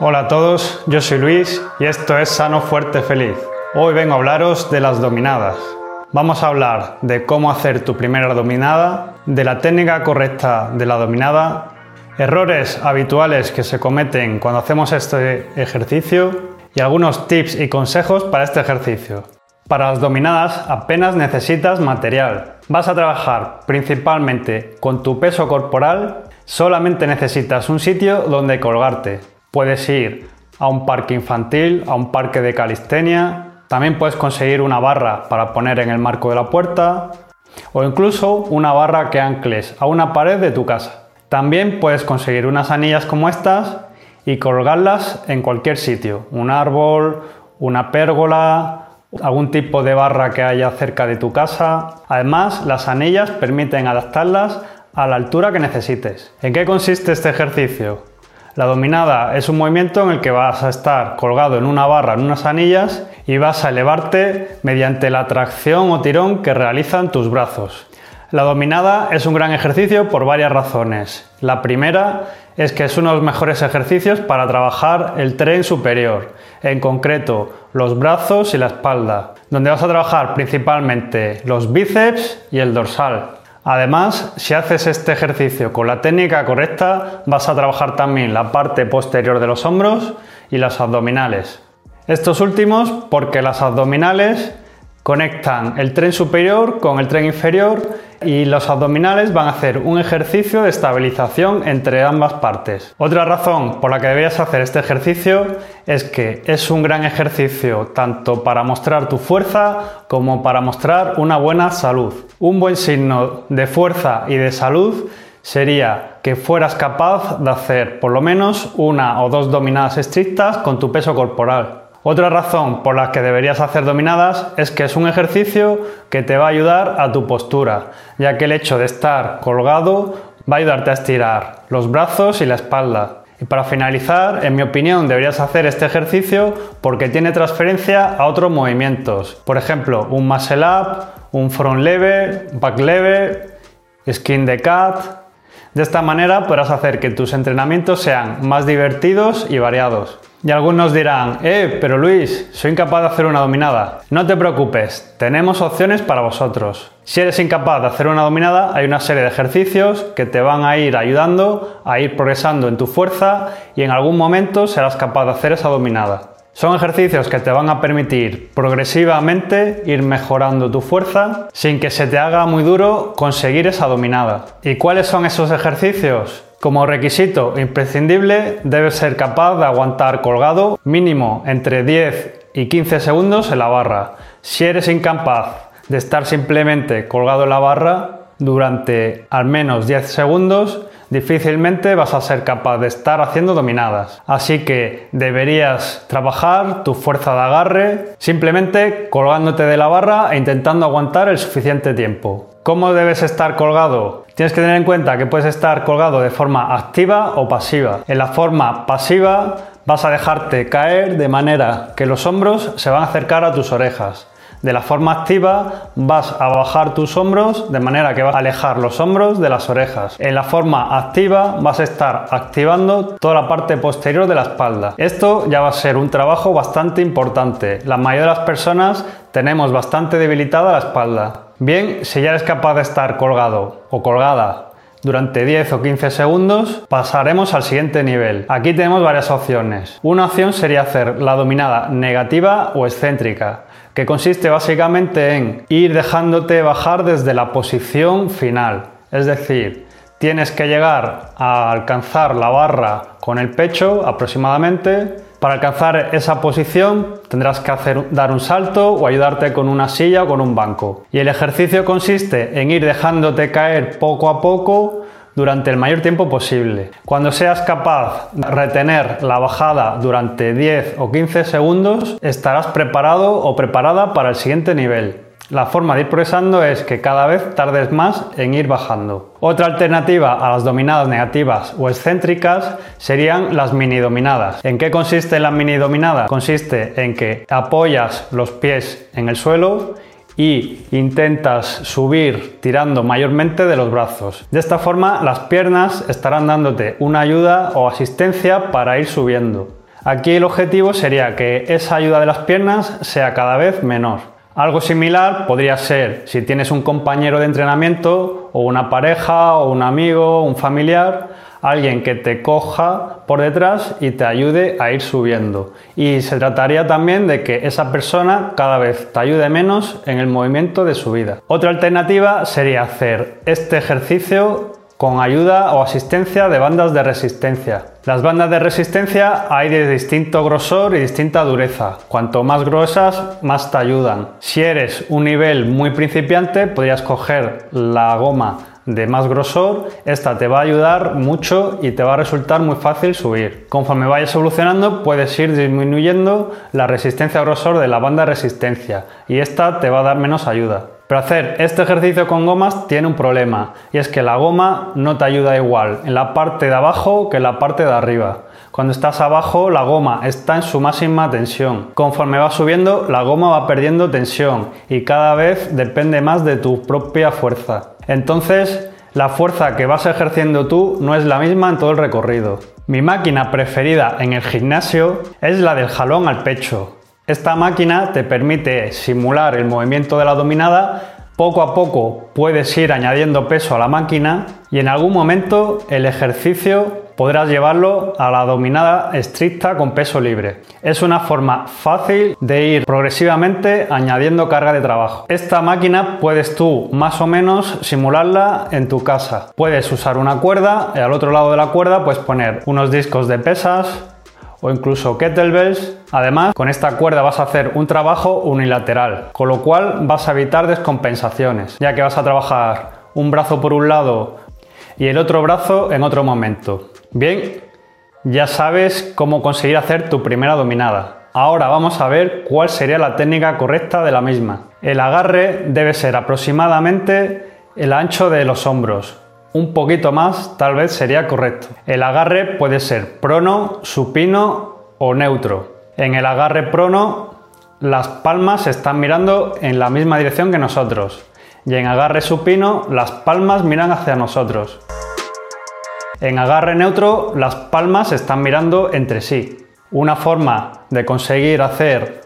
Hola a todos, yo soy Luis y esto es Sano Fuerte Feliz. Hoy vengo a hablaros de las dominadas. Vamos a hablar de cómo hacer tu primera dominada, de la técnica correcta de la dominada, errores habituales que se cometen cuando hacemos este ejercicio y algunos tips y consejos para este ejercicio. Para las dominadas apenas necesitas material. Vas a trabajar principalmente con tu peso corporal, solamente necesitas un sitio donde colgarte. Puedes ir a un parque infantil, a un parque de calistenia, también puedes conseguir una barra para poner en el marco de la puerta o incluso una barra que ancles a una pared de tu casa. También puedes conseguir unas anillas como estas y colgarlas en cualquier sitio, un árbol, una pérgola, algún tipo de barra que haya cerca de tu casa. Además, las anillas permiten adaptarlas a la altura que necesites. ¿En qué consiste este ejercicio? La dominada es un movimiento en el que vas a estar colgado en una barra, en unas anillas, y vas a elevarte mediante la tracción o tirón que realizan tus brazos. La dominada es un gran ejercicio por varias razones. La primera es que es uno de los mejores ejercicios para trabajar el tren superior, en concreto los brazos y la espalda, donde vas a trabajar principalmente los bíceps y el dorsal. Además, si haces este ejercicio con la técnica correcta, vas a trabajar también la parte posterior de los hombros y las abdominales. Estos últimos porque las abdominales conectan el tren superior con el tren inferior y los abdominales van a hacer un ejercicio de estabilización entre ambas partes. Otra razón por la que deberías hacer este ejercicio es que es un gran ejercicio tanto para mostrar tu fuerza como para mostrar una buena salud. Un buen signo de fuerza y de salud sería que fueras capaz de hacer por lo menos una o dos dominadas estrictas con tu peso corporal. Otra razón por la que deberías hacer dominadas es que es un ejercicio que te va a ayudar a tu postura, ya que el hecho de estar colgado va a ayudarte a estirar los brazos y la espalda. Y para finalizar, en mi opinión, deberías hacer este ejercicio porque tiene transferencia a otros movimientos. Por ejemplo, un muscle up, un front lever, back lever, skin the cat. De esta manera podrás hacer que tus entrenamientos sean más divertidos y variados. Y algunos dirán, eh, pero Luis, soy incapaz de hacer una dominada. No te preocupes, tenemos opciones para vosotros. Si eres incapaz de hacer una dominada, hay una serie de ejercicios que te van a ir ayudando a ir progresando en tu fuerza y en algún momento serás capaz de hacer esa dominada. Son ejercicios que te van a permitir progresivamente ir mejorando tu fuerza sin que se te haga muy duro conseguir esa dominada. ¿Y cuáles son esos ejercicios? Como requisito imprescindible, debes ser capaz de aguantar colgado mínimo entre 10 y 15 segundos en la barra. Si eres incapaz de estar simplemente colgado en la barra durante al menos 10 segundos, difícilmente vas a ser capaz de estar haciendo dominadas. Así que deberías trabajar tu fuerza de agarre simplemente colgándote de la barra e intentando aguantar el suficiente tiempo. ¿Cómo debes estar colgado? Tienes que tener en cuenta que puedes estar colgado de forma activa o pasiva. En la forma pasiva vas a dejarte caer de manera que los hombros se van a acercar a tus orejas. De la forma activa vas a bajar tus hombros de manera que vas a alejar los hombros de las orejas. En la forma activa vas a estar activando toda la parte posterior de la espalda. Esto ya va a ser un trabajo bastante importante. La mayoría de las personas tenemos bastante debilitada la espalda. Bien, si ya eres capaz de estar colgado o colgada durante 10 o 15 segundos, pasaremos al siguiente nivel. Aquí tenemos varias opciones. Una opción sería hacer la dominada negativa o excéntrica, que consiste básicamente en ir dejándote bajar desde la posición final. Es decir, tienes que llegar a alcanzar la barra con el pecho aproximadamente para alcanzar esa posición tendrás que hacer, dar un salto o ayudarte con una silla o con un banco. Y el ejercicio consiste en ir dejándote caer poco a poco durante el mayor tiempo posible. Cuando seas capaz de retener la bajada durante 10 o 15 segundos, estarás preparado o preparada para el siguiente nivel. La forma de ir progresando es que cada vez tardes más en ir bajando. Otra alternativa a las dominadas negativas o excéntricas serían las mini dominadas. ¿En qué consiste la mini dominada? Consiste en que apoyas los pies en el suelo y intentas subir tirando mayormente de los brazos. De esta forma las piernas estarán dándote una ayuda o asistencia para ir subiendo. Aquí el objetivo sería que esa ayuda de las piernas sea cada vez menor. Algo similar podría ser si tienes un compañero de entrenamiento o una pareja o un amigo, un familiar, alguien que te coja por detrás y te ayude a ir subiendo. Y se trataría también de que esa persona cada vez te ayude menos en el movimiento de subida. Otra alternativa sería hacer este ejercicio con ayuda o asistencia de bandas de resistencia. Las bandas de resistencia hay de distinto grosor y distinta dureza. Cuanto más gruesas, más te ayudan. Si eres un nivel muy principiante, podrías coger la goma de más grosor, esta te va a ayudar mucho y te va a resultar muy fácil subir. Conforme vayas evolucionando, puedes ir disminuyendo la resistencia grosor de la banda de resistencia y esta te va a dar menos ayuda. Pero hacer este ejercicio con gomas tiene un problema y es que la goma no te ayuda igual en la parte de abajo que en la parte de arriba. Cuando estás abajo la goma está en su máxima tensión. Conforme va subiendo la goma va perdiendo tensión y cada vez depende más de tu propia fuerza. Entonces la fuerza que vas ejerciendo tú no es la misma en todo el recorrido. Mi máquina preferida en el gimnasio es la del jalón al pecho. Esta máquina te permite simular el movimiento de la dominada, poco a poco puedes ir añadiendo peso a la máquina y en algún momento el ejercicio podrás llevarlo a la dominada estricta con peso libre. Es una forma fácil de ir progresivamente añadiendo carga de trabajo. Esta máquina puedes tú más o menos simularla en tu casa. Puedes usar una cuerda y al otro lado de la cuerda puedes poner unos discos de pesas, o incluso kettlebells. Además, con esta cuerda vas a hacer un trabajo unilateral, con lo cual vas a evitar descompensaciones, ya que vas a trabajar un brazo por un lado y el otro brazo en otro momento. Bien, ya sabes cómo conseguir hacer tu primera dominada. Ahora vamos a ver cuál sería la técnica correcta de la misma. El agarre debe ser aproximadamente el ancho de los hombros, un poquito más tal vez sería correcto. El agarre puede ser prono, supino o neutro. En el agarre prono las palmas están mirando en la misma dirección que nosotros y en agarre supino las palmas miran hacia nosotros. En agarre neutro las palmas están mirando entre sí. Una forma de conseguir hacer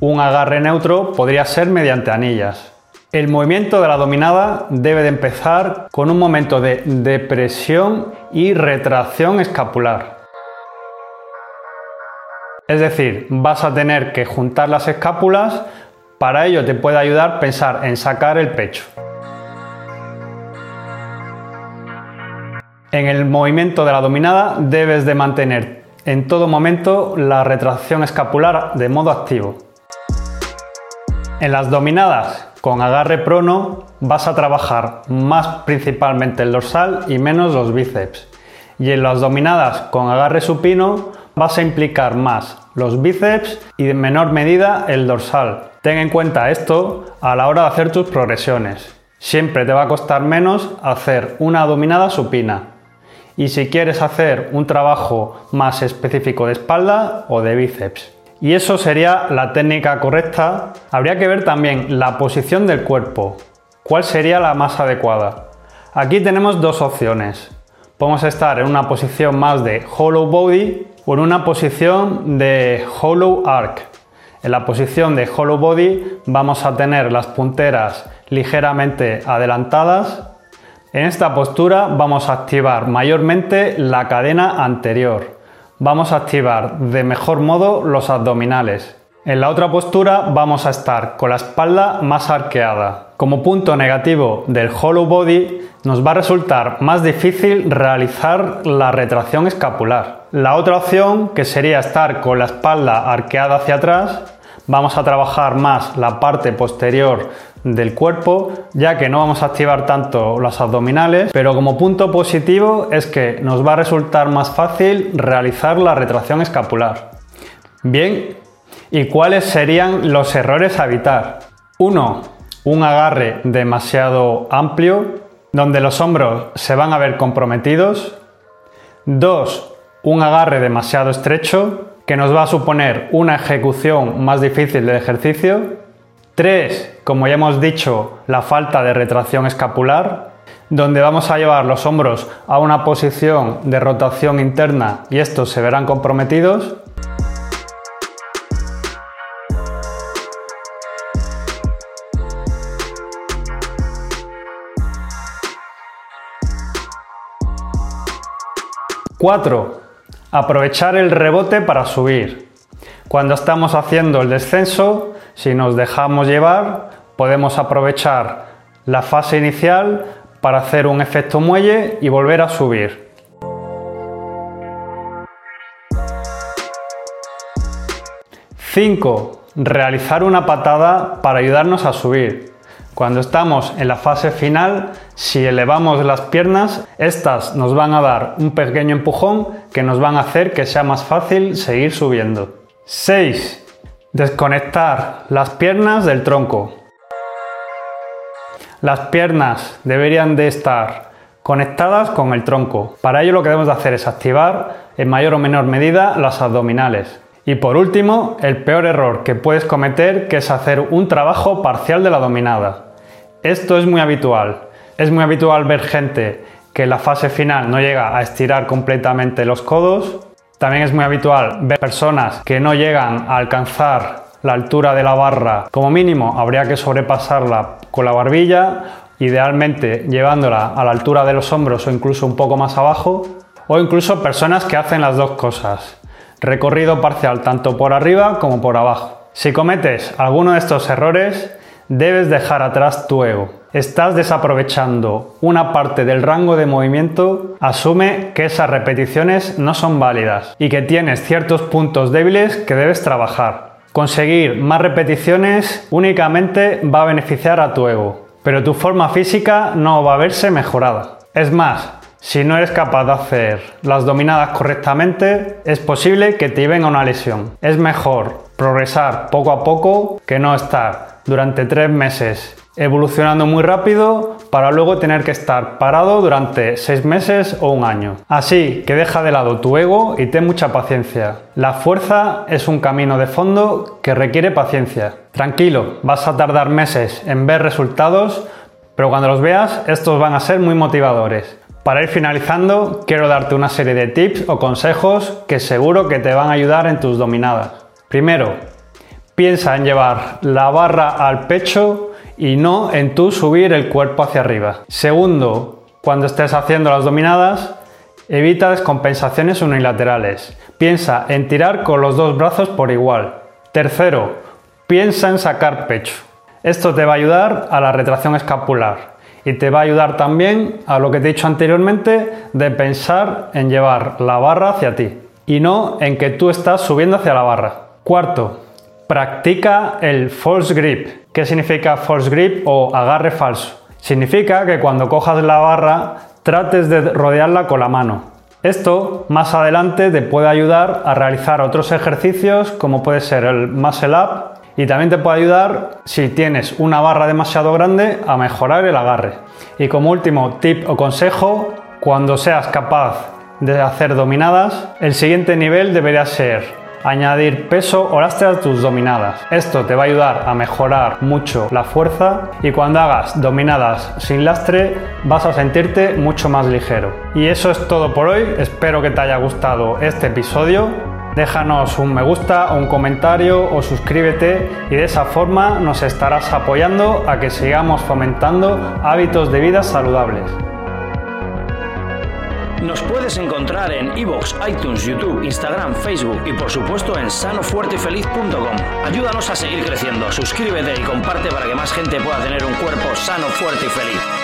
un agarre neutro podría ser mediante anillas. El movimiento de la dominada debe de empezar con un momento de depresión y retracción escapular. Es decir, vas a tener que juntar las escápulas, para ello te puede ayudar pensar en sacar el pecho. En el movimiento de la dominada debes de mantener en todo momento la retracción escapular de modo activo. En las dominadas con agarre prono vas a trabajar más principalmente el dorsal y menos los bíceps. Y en las dominadas con agarre supino vas a implicar más los bíceps y en menor medida el dorsal. Ten en cuenta esto a la hora de hacer tus progresiones. Siempre te va a costar menos hacer una dominada supina. Y si quieres hacer un trabajo más específico de espalda o de bíceps. Y eso sería la técnica correcta. Habría que ver también la posición del cuerpo. ¿Cuál sería la más adecuada? Aquí tenemos dos opciones. Podemos estar en una posición más de hollow body o en una posición de hollow arc. En la posición de hollow body vamos a tener las punteras ligeramente adelantadas. En esta postura vamos a activar mayormente la cadena anterior vamos a activar de mejor modo los abdominales. En la otra postura vamos a estar con la espalda más arqueada. Como punto negativo del hollow body nos va a resultar más difícil realizar la retracción escapular. La otra opción, que sería estar con la espalda arqueada hacia atrás, vamos a trabajar más la parte posterior del cuerpo, ya que no vamos a activar tanto los abdominales, pero como punto positivo es que nos va a resultar más fácil realizar la retracción escapular. Bien, ¿y cuáles serían los errores a evitar? 1. Un agarre demasiado amplio, donde los hombros se van a ver comprometidos. 2. Un agarre demasiado estrecho, que nos va a suponer una ejecución más difícil del ejercicio. 3. Como ya hemos dicho, la falta de retracción escapular, donde vamos a llevar los hombros a una posición de rotación interna y estos se verán comprometidos. Cuatro, aprovechar el rebote para subir. Cuando estamos haciendo el descenso, si nos dejamos llevar, podemos aprovechar la fase inicial para hacer un efecto muelle y volver a subir. 5. Realizar una patada para ayudarnos a subir. Cuando estamos en la fase final, si elevamos las piernas, estas nos van a dar un pequeño empujón que nos van a hacer que sea más fácil seguir subiendo. 6. Desconectar las piernas del tronco. Las piernas deberían de estar conectadas con el tronco. Para ello lo que debemos de hacer es activar en mayor o menor medida las abdominales. Y por último, el peor error que puedes cometer que es hacer un trabajo parcial de la dominada. Esto es muy habitual. Es muy habitual ver gente que en la fase final no llega a estirar completamente los codos también es muy habitual ver personas que no llegan a alcanzar la altura de la barra. Como mínimo habría que sobrepasarla con la barbilla, idealmente llevándola a la altura de los hombros o incluso un poco más abajo. O incluso personas que hacen las dos cosas. Recorrido parcial tanto por arriba como por abajo. Si cometes alguno de estos errores, debes dejar atrás tu ego. Estás desaprovechando una parte del rango de movimiento, asume que esas repeticiones no son válidas y que tienes ciertos puntos débiles que debes trabajar. Conseguir más repeticiones únicamente va a beneficiar a tu ego, pero tu forma física no va a verse mejorada. Es más, si no eres capaz de hacer las dominadas correctamente, es posible que te venga una lesión. Es mejor progresar poco a poco que no estar durante tres meses evolucionando muy rápido para luego tener que estar parado durante seis meses o un año. Así que deja de lado tu ego y ten mucha paciencia. La fuerza es un camino de fondo que requiere paciencia. Tranquilo, vas a tardar meses en ver resultados, pero cuando los veas estos van a ser muy motivadores. Para ir finalizando, quiero darte una serie de tips o consejos que seguro que te van a ayudar en tus dominadas. Primero, piensa en llevar la barra al pecho y no en tú subir el cuerpo hacia arriba. Segundo, cuando estés haciendo las dominadas, evita descompensaciones unilaterales. Piensa en tirar con los dos brazos por igual. Tercero, piensa en sacar pecho. Esto te va a ayudar a la retracción escapular y te va a ayudar también a lo que te he dicho anteriormente de pensar en llevar la barra hacia ti y no en que tú estás subiendo hacia la barra. Cuarto, practica el false grip. ¿Qué significa false grip o agarre falso? Significa que cuando cojas la barra trates de rodearla con la mano. Esto más adelante te puede ayudar a realizar otros ejercicios como puede ser el muscle up y también te puede ayudar si tienes una barra demasiado grande a mejorar el agarre. Y como último tip o consejo, cuando seas capaz de hacer dominadas, el siguiente nivel debería ser añadir peso o lastre a tus dominadas. Esto te va a ayudar a mejorar mucho la fuerza y cuando hagas dominadas sin lastre vas a sentirte mucho más ligero. Y eso es todo por hoy, espero que te haya gustado este episodio. Déjanos un me gusta, un comentario o suscríbete y de esa forma nos estarás apoyando a que sigamos fomentando hábitos de vida saludables. Nos puedes encontrar en iVoox, iTunes, YouTube, Instagram, Facebook y por supuesto en sanofuertefeliz.com. Ayúdanos a seguir creciendo, suscríbete y comparte para que más gente pueda tener un cuerpo sano, fuerte y feliz.